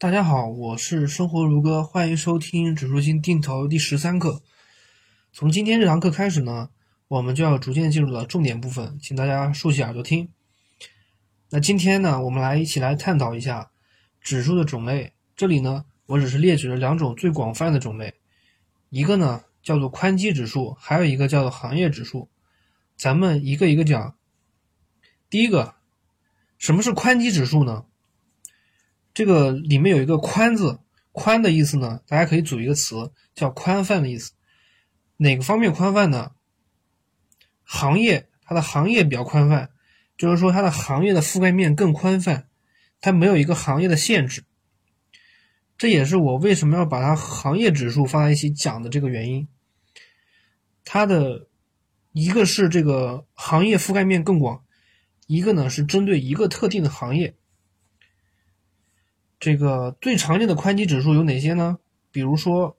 大家好，我是生活如歌，欢迎收听指数性定投第十三课。从今天这堂课开始呢，我们就要逐渐进入了重点部分，请大家竖起耳朵听。那今天呢，我们来一起来探讨一下指数的种类。这里呢，我只是列举了两种最广泛的种类，一个呢叫做宽基指数，还有一个叫做行业指数。咱们一个一个讲。第一个，什么是宽基指数呢？这个里面有一个“宽”字，“宽”的意思呢，大家可以组一个词，叫宽泛的意思。哪个方面宽泛呢？行业，它的行业比较宽泛，就是说它的行业的覆盖面更宽泛，它没有一个行业的限制。这也是我为什么要把它行业指数放在一起讲的这个原因。它的一个是这个行业覆盖面更广。一个呢是针对一个特定的行业，这个最常见的宽基指数有哪些呢？比如说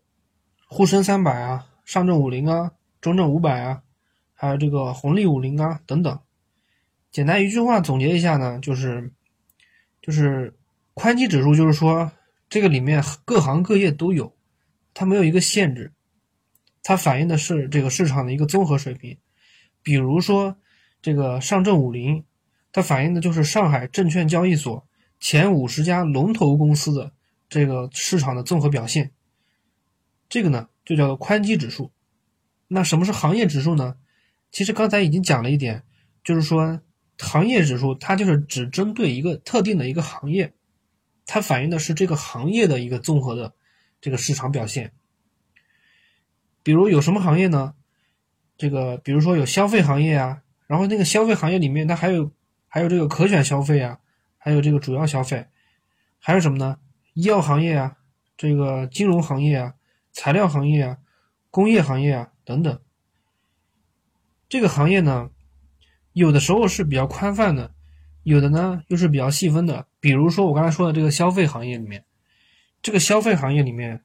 沪深三百啊、上证五零啊、中证五百啊，还有这个红利五零啊等等。简单一句话总结一下呢，就是就是宽基指数，就是说这个里面各行各业都有，它没有一个限制，它反映的是这个市场的一个综合水平。比如说这个上证五零。它反映的就是上海证券交易所前五十家龙头公司的这个市场的综合表现，这个呢就叫做宽基指数。那什么是行业指数呢？其实刚才已经讲了一点，就是说行业指数它就是只针对一个特定的一个行业，它反映的是这个行业的一个综合的这个市场表现。比如有什么行业呢？这个比如说有消费行业啊，然后那个消费行业里面它还有。还有这个可选消费啊，还有这个主要消费，还有什么呢？医药行业啊，这个金融行业啊，材料行业啊，工业行业啊等等。这个行业呢，有的时候是比较宽泛的，有的呢又是比较细分的。比如说我刚才说的这个消费行业里面，这个消费行业里面，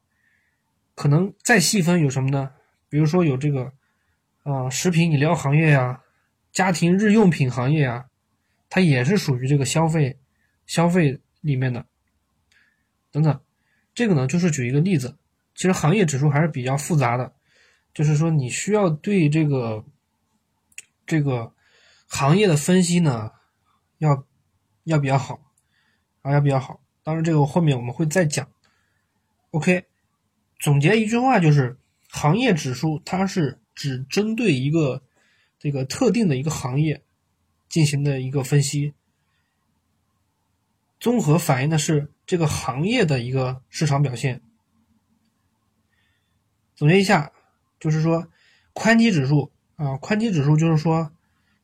可能再细分有什么呢？比如说有这个啊，食品饮料行业呀，家庭日用品行业呀。它也是属于这个消费，消费里面的，等等，这个呢就是举一个例子。其实行业指数还是比较复杂的，就是说你需要对这个这个行业的分析呢，要要比较好，啊要比较好。当然这个后面我们会再讲。OK，总结一句话就是，行业指数它是只针对一个这个特定的一个行业。进行的一个分析，综合反映的是这个行业的一个市场表现。总结一下，就是说，宽基指数啊，宽基指数就是说，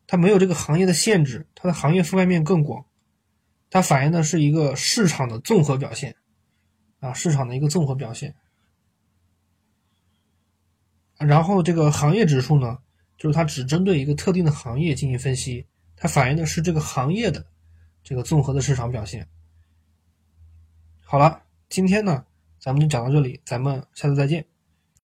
它没有这个行业的限制，它的行业覆盖面更广，它反映的是一个市场的综合表现，啊，市场的一个综合表现。然后这个行业指数呢，就是它只针对一个特定的行业进行分析。它反映的是这个行业的这个综合的市场表现。好了，今天呢，咱们就讲到这里，咱们下次再见。